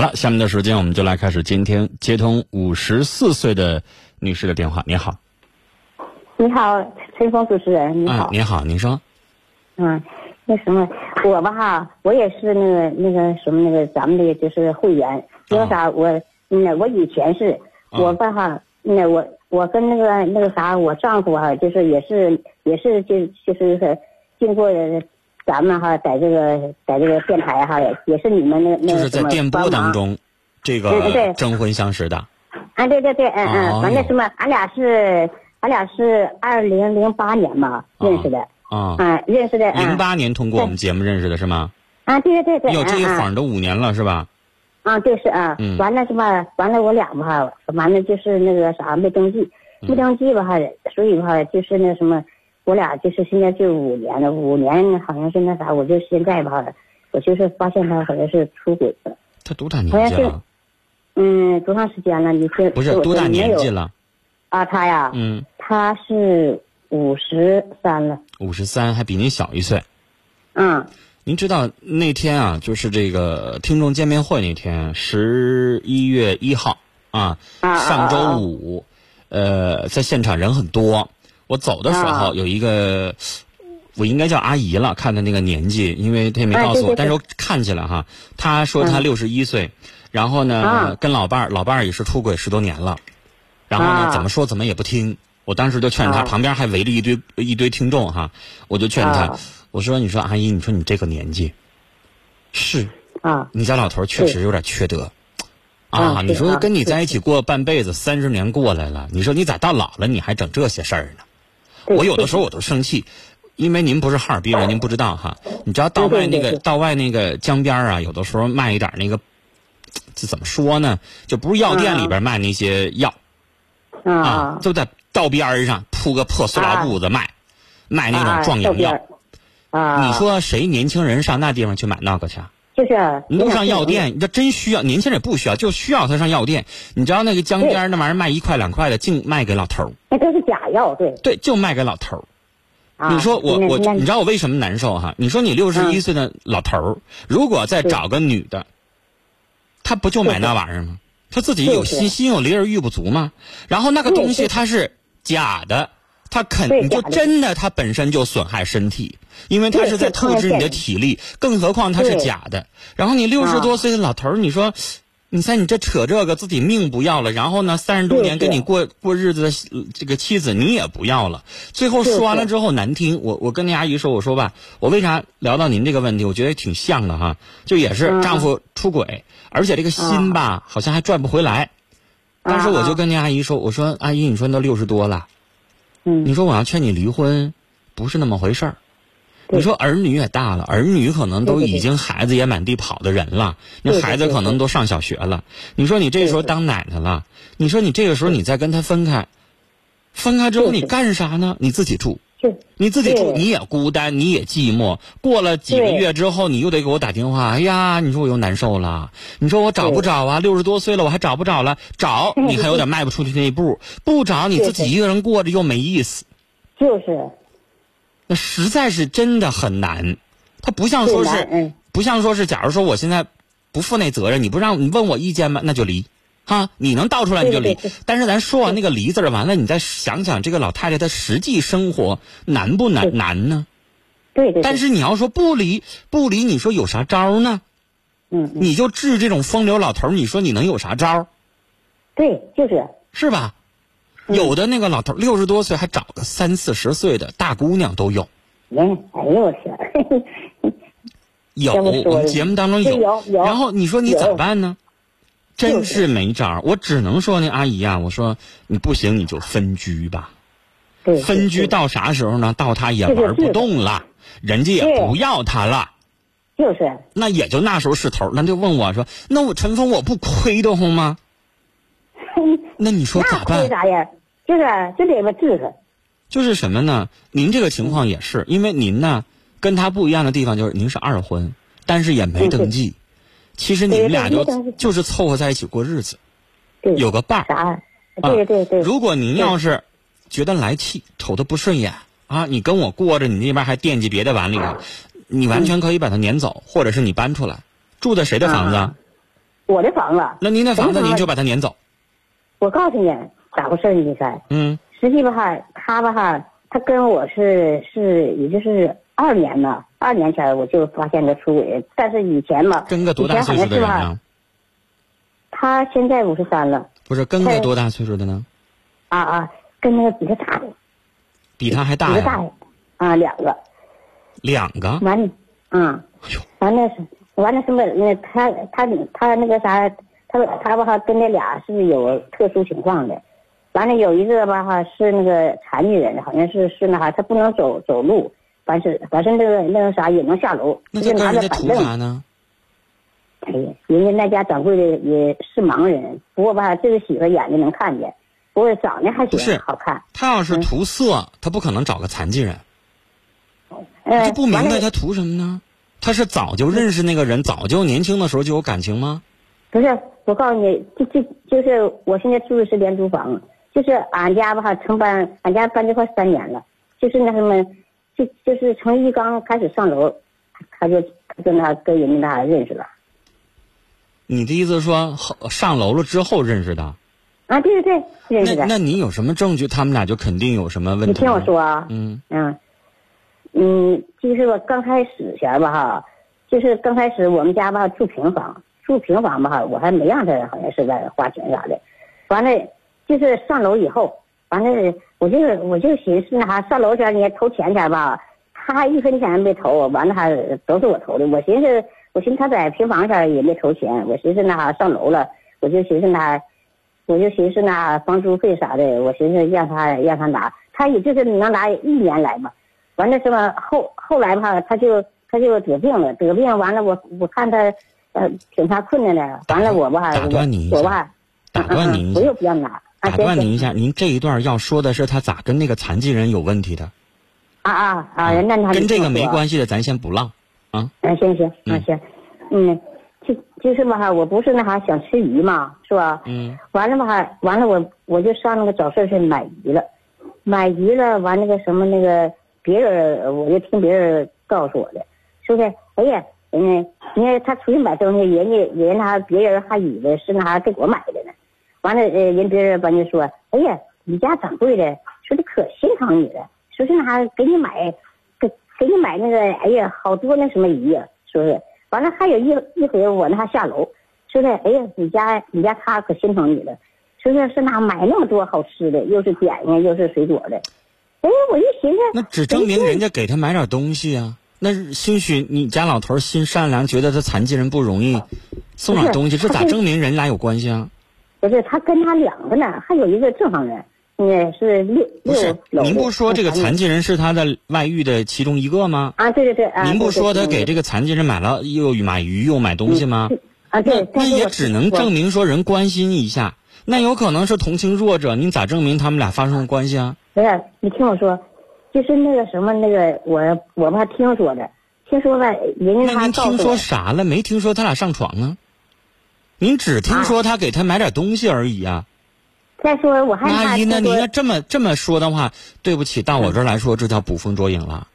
好了，下面的时间我们就来开始今天接通五十四岁的女士的电话。你好，你好，陈峰主持人，你啊好，，你好，您说，嗯，那什么，我吧哈，我也是那个那个什么那个咱们的就是会员，因为啥我嗯我以前是啊。我吧哈，那我我跟那个那个啥我丈夫哈，就是也是也是就就是经过咱们哈在这个在这个电台哈，也是你们那那就是在电波当中，这对对个对征婚相识的。啊，对对对，嗯哦嗯，完了什么，俺俩是俺俩是二零零八年嘛认识的，啊，啊，认识的，嗯零八年通过我们节目认识的是吗？啊，对对对对，哟，这一嗯嗯晃都五年了是吧？啊，对是啊，嗯完了什么？完了我俩吧，完了就是那个啥没登记，嗯没登记吧哈，所以吧就是那什么，我俩就是现在就五年了，五年好像是那啥，我就现在吧，我就是发现他好像是出轨了，他多大年纪了？嗯，多长时间了？你是不是多大年纪？了？啊，他呀，嗯，他是五十三了，五十三，还比您小一岁。嗯您知道那天啊，就是这个听众见面会那天，十一月一号啊，上周啊五，呃，在现场人很多。我走的时候啊。有一个，我应该叫阿姨了，看她那个年纪，因为她也没哎告诉我，但是我看起来哈，她说她嗯。六十一岁，然后呢啊。跟老伴儿，老伴儿也是出轨十多年了，然后呢啊。怎么说怎么也不听。我当时就劝她，啊。旁边还围着一堆一堆听众哈，我就劝她啊，我说你说阿姨，你说你这个年纪，是啊。你家老头确实有点缺德。啊，你说跟你在一起过半辈子，三十年过来了，你说你咋到老了你还整这些事儿呢？对我有的时候我都生气，因为您不是哈尔滨人，您不知道哈。你知道道外那个道外那个江边儿啊，有的时候卖一点那个，这怎么说呢？就不是药店里边卖那些药啊就在道边上铺个破塑料布子卖，卖那种啊壮阳药。啊，你说谁年轻人上那地方去买那个去啊？就是你都上药店，你这真需要，年轻人也不需要，就需要他上药店。你知道那个江边那玩意儿卖一块两块的，净卖给老头儿，那都是假药，对。对，就卖给老头儿。啊你说我我，你知道我为什么难受哈？你说你六十一嗯岁的老头儿，如果再找个女的，他不就买那玩意儿吗？他自己有心心有灵而欲不足吗？然后那个东西它是假的，它肯你就真的它本身就损害身体，因为它是在透支你的体力，更何况它是假的。然后你六十啊。多岁的老头儿，你说。你猜你这扯这个，自己命不要了，然后呢，三十多年跟你过过日子的呃这个妻子你也不要了，最后说完了之后难听，我我跟那阿姨说，我说吧，我为啥聊到您这个问题，我觉得挺像的哈，就也是嗯。丈夫出轨，而且这个心吧好像还赚不回来，当时我就跟那阿姨说，我说阿姨，你说你都六十多了，嗯。你说我要劝你离婚，不是那么回事儿。对。你说儿女也大了，儿女可能都已经孩子也满地跑的人了，那孩子可能都上小学了。你说你这时候当奶奶了，你说你这个时候你再跟他分开，分开之后你干啥呢？你自己住，你自己住，你也孤单，你也寂寞。过了几个月之后，你又得给我打电话，哎呀，你说我又难受了，你说我找不对找啊？六十多岁了，我还找不找了？找 你还有点迈不出去那一步，不找你自己一个人过着又没意思。就是那实在是真的很难，他不像说是，嗯不像说是，假如说我现在不负那责任，你不让你问我意见吗？那就离，哈，你能倒出来你就离。对对对但是咱说完那个离字儿，完了你再想想这个老太太她实际生活难不难？难呢。对对。但是你要说不离不离，你说有啥招儿呢？嗯嗯，你就治这种风流老头儿，你说你能有啥招儿？对，就是是吧？嗯有的那个老头六十多岁还找个三四十岁的大姑娘都有。人，哎呦我天，有，我们节目当中有有然后你说你有咋办呢？真是是没招儿，我只能说那阿姨呀、我说你不行你就分居吧。对，分居到啥时候呢？到他也玩不动了，人家也不要他了，就是那也就那时候是头儿。那就问我说，那我陈峰我不亏得慌吗？那你说咋办？啥呀？就是就得吧治他，就是什么呢？您这个情况也是，因为您呢跟他不一样的地方就是您是二婚，但是也没嗯登记。其实你们俩就就是凑合在一起过日子，对，有个伴儿。啥？对对对，如果您要是觉得来气，瞅他不顺眼啊，你跟我过着，你那边还惦记别的碗里头，你完全可以把他撵走，或者是你搬出来，住在谁的房子？啊？我的房子。那您的房子您就把他撵走。我告诉你咋回事你猜。嗯。实际吧哈，他吧哈，他跟我是是也就是二年了，二年前我就发现他出轨，但是以前嘛，跟个多大岁数的人呢？他现在五十三了。不是跟个多大岁数的呢？啊啊，跟那个比他大的。比他还大呀？比他大呀，啊，两个。两个。完了，嗯，完了是完了什么？那他他他那个啥，他他吧哈跟那俩是有特殊情况的。完了有一个吧哈是那个残疾人，好像是是那啥，他不能走走路，完是完是那个那个啥也能下楼，就拿着板凳。呢？哎呀，人家那家掌柜的也是盲人，不过吧这个媳妇眼睛能看见，不过长得还行，好看。他要是图色，他不可能找个残疾人。我就不明白他图什么呢？他是早就认识那个人，早就年轻的时候就有感情吗？不是，我告诉你，就就就是我现在住的是廉租房，就是俺家吧，承搬，俺家搬这块三年了，就是那什么，就就是从一刚开始上楼，他就跟他跟人家那认识了。你的意思是说，上楼了之后认识的？啊，对对对，认识的。那那你有什么证据？他们俩就肯定有什么问题？你听我说啊，嗯嗯。嗯，就是我刚开始前吧哈，就是刚开始我们家吧住平房，住平房吧哈，我还没让他好像是在花钱啥的，完了就是上楼以后，完了我就我就寻思那啥上楼前你投钱前吧，他还一分钱没投，完了还都是我投的，我寻思我寻思他在平房前也没投钱，我寻思那啥上楼了，我就寻思那，我就寻思那房租费啥的，我寻思让他让他拿，他也就是能拿一年来嘛。完了是吧？后后来吧，他就他就得病了，得病完了，我我看他呃挺他困难的。完了我吧，打断你一下，打断你一下，我又不要拿。打断您一下，您这一段要说的是他咋跟那个残疾人有问题的？啊啊啊！那他跟这个没关系的，咱先不唠啊。嗯，行行那行，嗯，就就是吧，我不是那啥想吃鱼嘛，是吧？嗯。完了吧，完了我我就上那个早市去买鱼了，买鱼了，完那个什么那个。别人我就听别人告诉我的，是不是？哎呀，嗯，你看他出去买东西，人家人家别人还以为是那给我买的呢。完了，呃，人别人把你说，哎呀，你家掌柜的说的可心疼你了，说是那给你买，给给你买那个，哎呀，好多那什么鱼呀，是不是？完了还有一一回我那下楼，说的？哎呀，你家你家他可心疼你了，是不是？是那买那么多好吃的，又是点心又是水果的。哎，我一寻思，那只证明人家给他买点东西啊。那兴许你家老头心善良，觉得他残疾人不容易，送点东西，这咋证明人俩有关系啊？不是，他跟他两个呢，还有一个正常人，也是六六。不是，您不说这个残疾人是他的外遇的其中一个吗？啊，对对对。您不说他给这个残疾人买了又买鱼又买东西吗？啊，对。那也只能证明说人关心一下，那有可能是同情弱者，您咋证明他们俩发生了关系啊？不是，你听我说，就是那个什么，那个我我爸听说的，听说吧，人家他您听说啥了？没听说他俩上床啊？您只听说他给他买点东西而已啊？再说我还阿姨，那您要这么这么说的话，对不起，到我这儿来说，这叫捕风捉影了。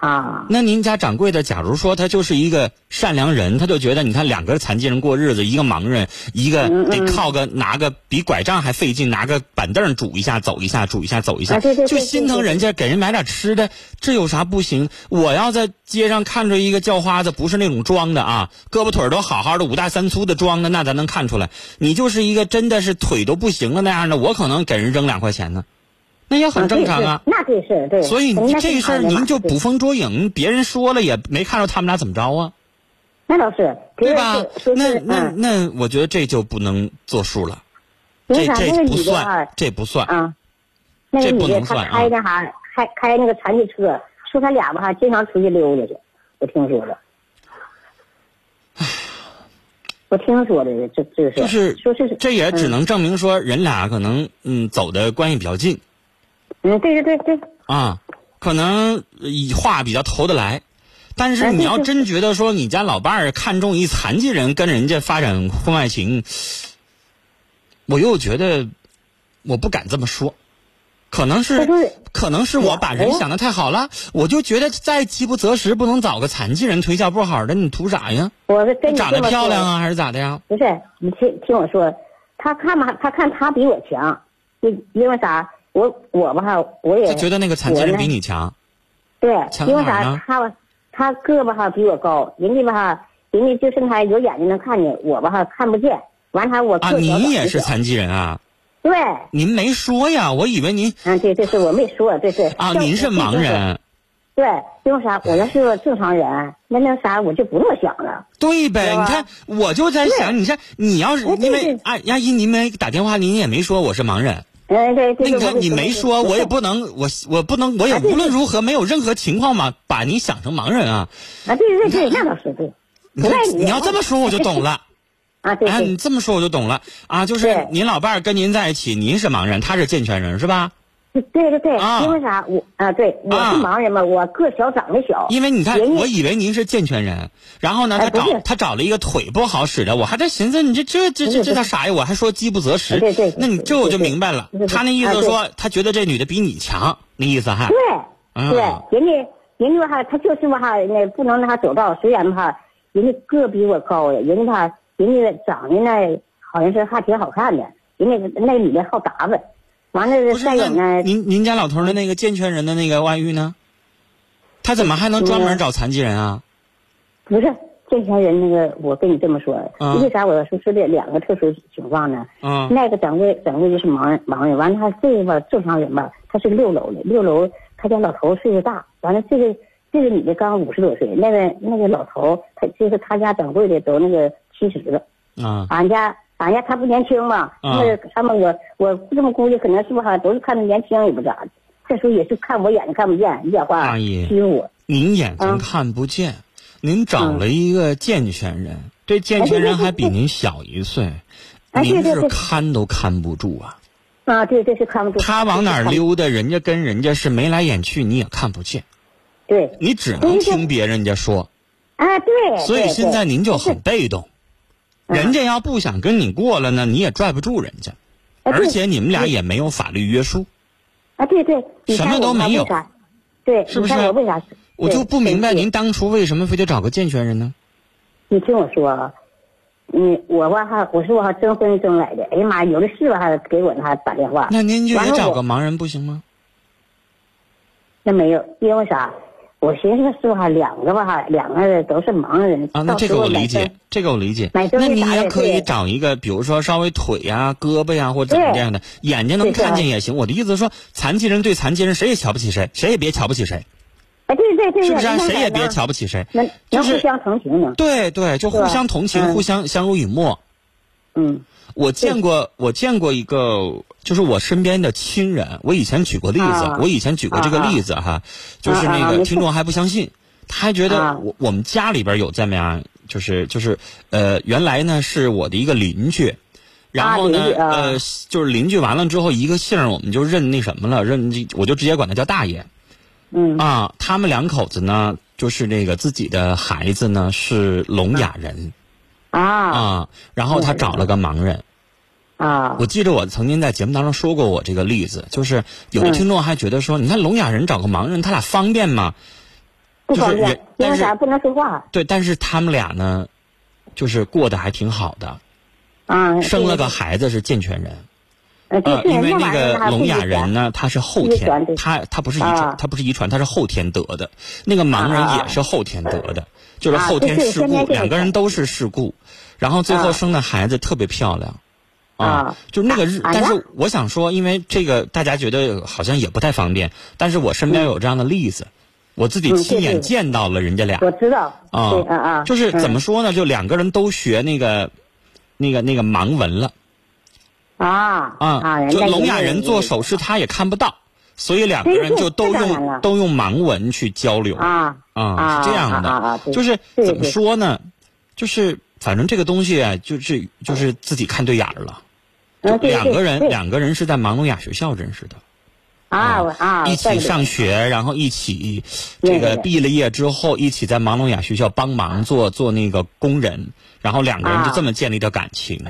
啊，那您家掌柜的，假如说他就是一个善良人，他就觉得你看两个残疾人过日子，一个盲人，一个得靠个拿个比拐杖还费劲，拿个板凳拄一下走一下，拄一下走一下，就心疼人家给人买点吃的，这有啥不行？我要在街上看着一个叫花子，不是那种装的啊，胳膊腿都好好的，五大三粗的装的，那咱能看出来，你就是一个真的是腿都不行了那样的，我可能给人扔两块钱呢。那也很正常啊，那对是，对。所以你这事儿您就捕风捉影，别人说了也没看着他们俩怎么着啊。那倒是，对吧？那那那，我觉得这就不能作数了。这这不算，这不算啊。这不能算啊。开那啥，开开那个残疾车，说他俩吧还，经常出去溜达去，我听说的。我听说的，这这是。就是说是这也只能证明说人俩可能嗯走的关系比较近。嗯，对对对对。啊，可能话比较投得来，但是你要真觉得说你家老伴儿看中一残疾人跟人家发展婚外情，我又觉得我不敢这么说。可能是可能是我把人想的太好了，我就觉得再饥不择食，不能找个残疾人腿脚不好的，你图啥呀？我你长得漂亮啊，还是咋的呀？不是，你听听我说，他看嘛，他看他比我强，因因为啥？我我吧哈，我也他觉得那个残疾人比你强，对，因为啥？他吧，他个吧哈比我高，人家吧哈，人家就剩他有眼睛能看见，我吧哈看不见。完他我啊，小您长得小也是残疾人啊？对，您没说呀，我以为您啊，对，这是我没说，这是啊，您是盲。人，对，因为啥？我要是个正常人，那那啥我就不那么想了。对呗？你看，我就在想，你看，你要是因为对阿阿姨，您没打电话，您也没说我是盲人。嗯，对，这那你看，个你没说，我也不能，我我不能，我也无论如何没有任何情况嘛，把你想成盲人啊。啊，对对对，那倒是对。你看，你要这么说，我就懂了。啊，对哎，你这么说我就懂了啊，就是您老伴儿跟您在一起，您是盲人，他是健全人，是吧？对对对，啊因为啥？我啊，对，我啊是盲人嘛，我个小长得小。因为你看，我以为您是健全人，然后呢，他找哎他找了一个腿不好使的，我还在寻思你这这这这这叫啥呀？我还说饥不择食。对对对那你这我就明白了他那意思说，他觉得这女的比你强，那意思哈。对嗯对，人家人家哈，他就是吧哈，那不能让他走道，虽然哈，人家个比我高呀，人家他，人家长得呢好像是还挺好看的，人家那女的好打扮，完了再有呢，您您家老头的那个健全人的那个外遇呢？他怎么还能专门找残疾人啊？不是健全人那个，我跟你这么说，嗯为啥我要说说这两个特殊情况呢？嗯那个掌柜掌柜就是盲人盲人，完了他这个吧正常人吧，他是个六楼的，六楼他家老头岁数大，完了这个这个女的刚五十多岁，那个那个老头他就是他家掌柜的都那个七十了，啊俺家俺家他不年轻嘛，嗯那个他们我我这么估计可能是不是哈都是看他年轻也不咋的，这时候也是看我眼睛看不见，一讲话阿姨欺负我，您眼睛嗯。看不见，您找了一个健全人，这健全人还比您小一岁，哎您是看都看不住啊。啊对这是看不住，他往哪儿溜达，人家跟人家是眉来眼去，你也看不见，对，你只能听别人家说。啊对，所以现在您就很被动，嗯人家要不想跟你过了呢，你也拽不住人家，而且你们俩也没有法律约束。啊，对对，什么都没有？对，是不是我为啥？我就不明白您当初为什么非得找个健全人呢？你听我说啊，你，我吧哈，我是我哈征婚征来的，哎呀妈，有的是吧哈，给我还打电话，那您就也完了我找个盲人不行吗？那没有，因为啥？我寻思是吧哈，两个吧哈，两个都是盲人啊，那这个我理解，这个我理解。那你也也可以找一个，比如说稍微腿呀、胳膊呀或者怎么这样的，眼睛能看见也行。我的意思是说，残疾人对残疾人谁也瞧不起谁，谁也别瞧不起谁，哎，对对对，是不是啊？谁也别瞧不起谁。能就是相同情嘛，对对，就互相同情，嗯互相相濡以沫。嗯我见过，我见过一个，就是我身边的亲人。我以前举过例子，啊。我以前举过这个例子哈，就是那个听众还不相信，他还觉得啊。我我们家里边有这么样，就是就是呃，原来呢是我的一个邻居，然后呢呃，就是邻居完了之后一个姓儿我们就认那什么了，认我就直接管他叫大爷。嗯。啊。他们两口子呢，就是那个自己的孩子呢是聋哑人啊啊，然后他找了个盲人。啊我记得我曾经在节目当中说过我这个例子，就是有的嗯听众还觉得说，你看聋哑人找个盲人，他俩方便吗？就是人不方便，因但是为啥不能说话对，但是他们俩呢，就是过得还挺好的，啊，生了个孩子是健全人。呃，因为那个聋哑人呢，他是后天他他不是遗啊传，他不是遗传，他是后天得的。那个盲人啊也是后天得的，就是啊后天事故，两个人都是事故，然后最后啊生的孩子特别漂亮。啊就那个日，但是我想说，因为这个大家觉得好像也不太方便，但是我身边有这样的例子，我自己嗯亲眼见到了人家俩。我知道，啊，啊啊，就是怎么嗯说呢？就两个人都学那个，那个那个盲文了。啊啊，就聋哑人做手势他也看不到，所以两个人就都用 都用盲文去交流。啊是这样的，就是怎么说呢？就是反正这个东西啊，就是就是自己看对眼儿了。两个人，两个人是在盲聋哑学校认识的，啊我啊，一起上学，然后一起这个毕了业之后，一起在盲聋哑学校帮忙做做那个工人，然后两个人就啊这么建立的感情。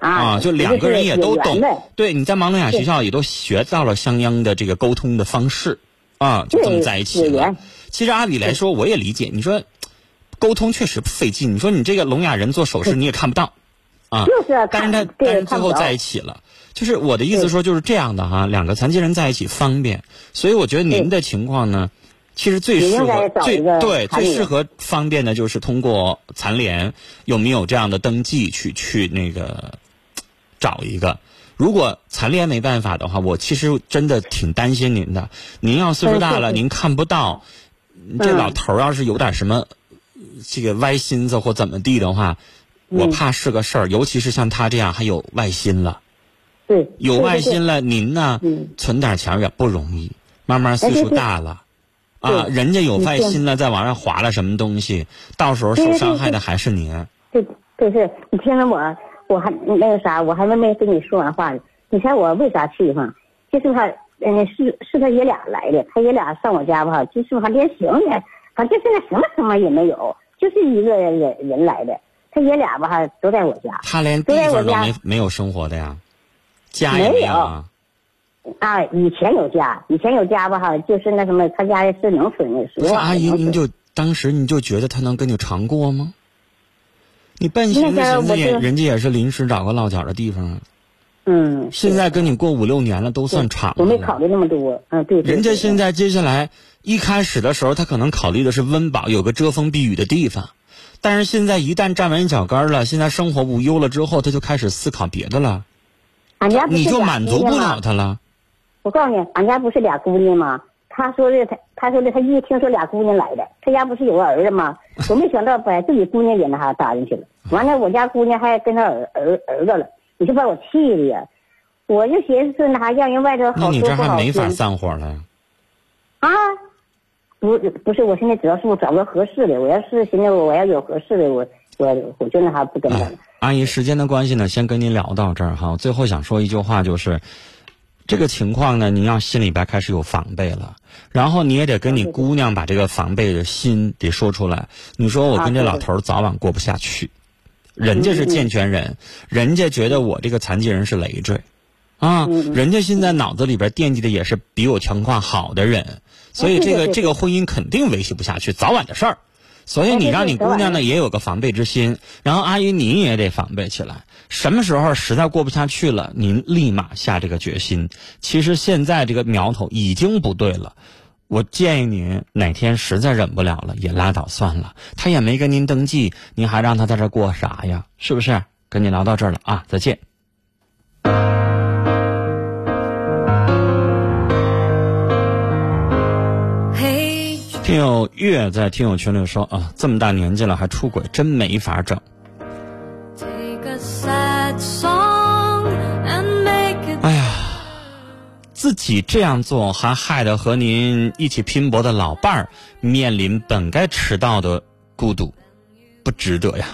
啊，就两个人也都懂。对，你在盲聋哑学校也都学到了相应的这个沟通的方式，啊，就这么在一起了。其实按理来说，我也理解。你说沟通确实费劲，你说你这个聋哑人做手势你也看不到，啊，就是啊但是他但是最后在一起了。就是我的意思说就是这样的哈，两个残疾人在一起方便，所以我觉得您的情况呢，其实最适合最对最适合方便的就是通过残联有没有这样的登记去去那个找一个。如果残联没办法的话，我其实真的挺担心您的。您要岁数大了，您看不到，这嗯。老头儿要是有点什么这个歪心思或怎么地的话，我嗯怕是个事儿。尤其是像他这样还有外心了。对，有外心了，您呢嗯存点钱也不容易。慢慢岁数大了，啊，人家有外心了，在网上划了什么东西，到时候受伤害的还是您。对就是，你听着我，我还那个啥，我还没没跟你说完话呢。你猜我为啥气哈？就是他，嗯，是是他爷俩来的，他爷俩上我家吧，就是还连行呢，反正现在什么什么也没有，就是一个人人来的。他爷俩吧都在我家他连地方都没没有生活的呀，家也没有有啊。啊，以前有家，以前有家吧哈，就是那什么，他家是农村的，不是阿姨，您就当时你就觉得他能跟你常过吗？你笨寻思那个寻思也，人家也是临时找个落脚的地方啊。嗯，现在跟你过五六年了，都算长。我没考虑那么多，嗯，对。对人家现在接下来一开始的时候，他可能考虑的是温饱，有个遮风避雨的地方。但是现在一旦站稳脚跟了，现在生活无忧了之后，他就开始思考别的了，俺家不是你就俩满足不了他了。我告诉你，俺家不是俩姑娘吗？他说的，他他说的，他一听说俩姑娘来的，他家不是有个儿子吗？我没想到把自己姑娘也那啥搭进去了。完了，我家姑娘还跟他儿儿儿子了，你就把我气的呀！我就寻思那啥，让人外头那你这好那你这还没法散伙了呀？啊。不不是，我现在主要是我找个合适的。我要是现在我要有合适的，我我我真的还不跟他了。阿姨，时间的关系呢，先跟您聊到这儿哈。我最后想说一句话，就是这个情况呢，您要心里边开始有防备了，然后你也得跟你姑娘把这个防备的心得说出来。你说我跟这老头早晚过不下去，人家是健全人，人家觉得我这个残疾人是累赘。啊，嗯人家现在脑子里边惦记的也是比我情况好的人，所以这个这个婚姻肯定维系不下去，早晚的事儿。所以你让你姑娘呢也有个防备之心，然后阿姨您也得防备起来。什么时候实在过不下去了，您立马下这个决心。其实现在这个苗头已经不对了，我建议您哪天实在忍不了了，也拉倒算了。他也没跟您登记，您还让他在这过啥呀？是不是？跟你聊到这儿了啊，再见。听友月在听友群里说啊，这么大年纪了还出轨，真没法整。哎呀，自己这样做，还害得和您一起拼搏的老伴儿面临本该迟到的孤独，不值得呀。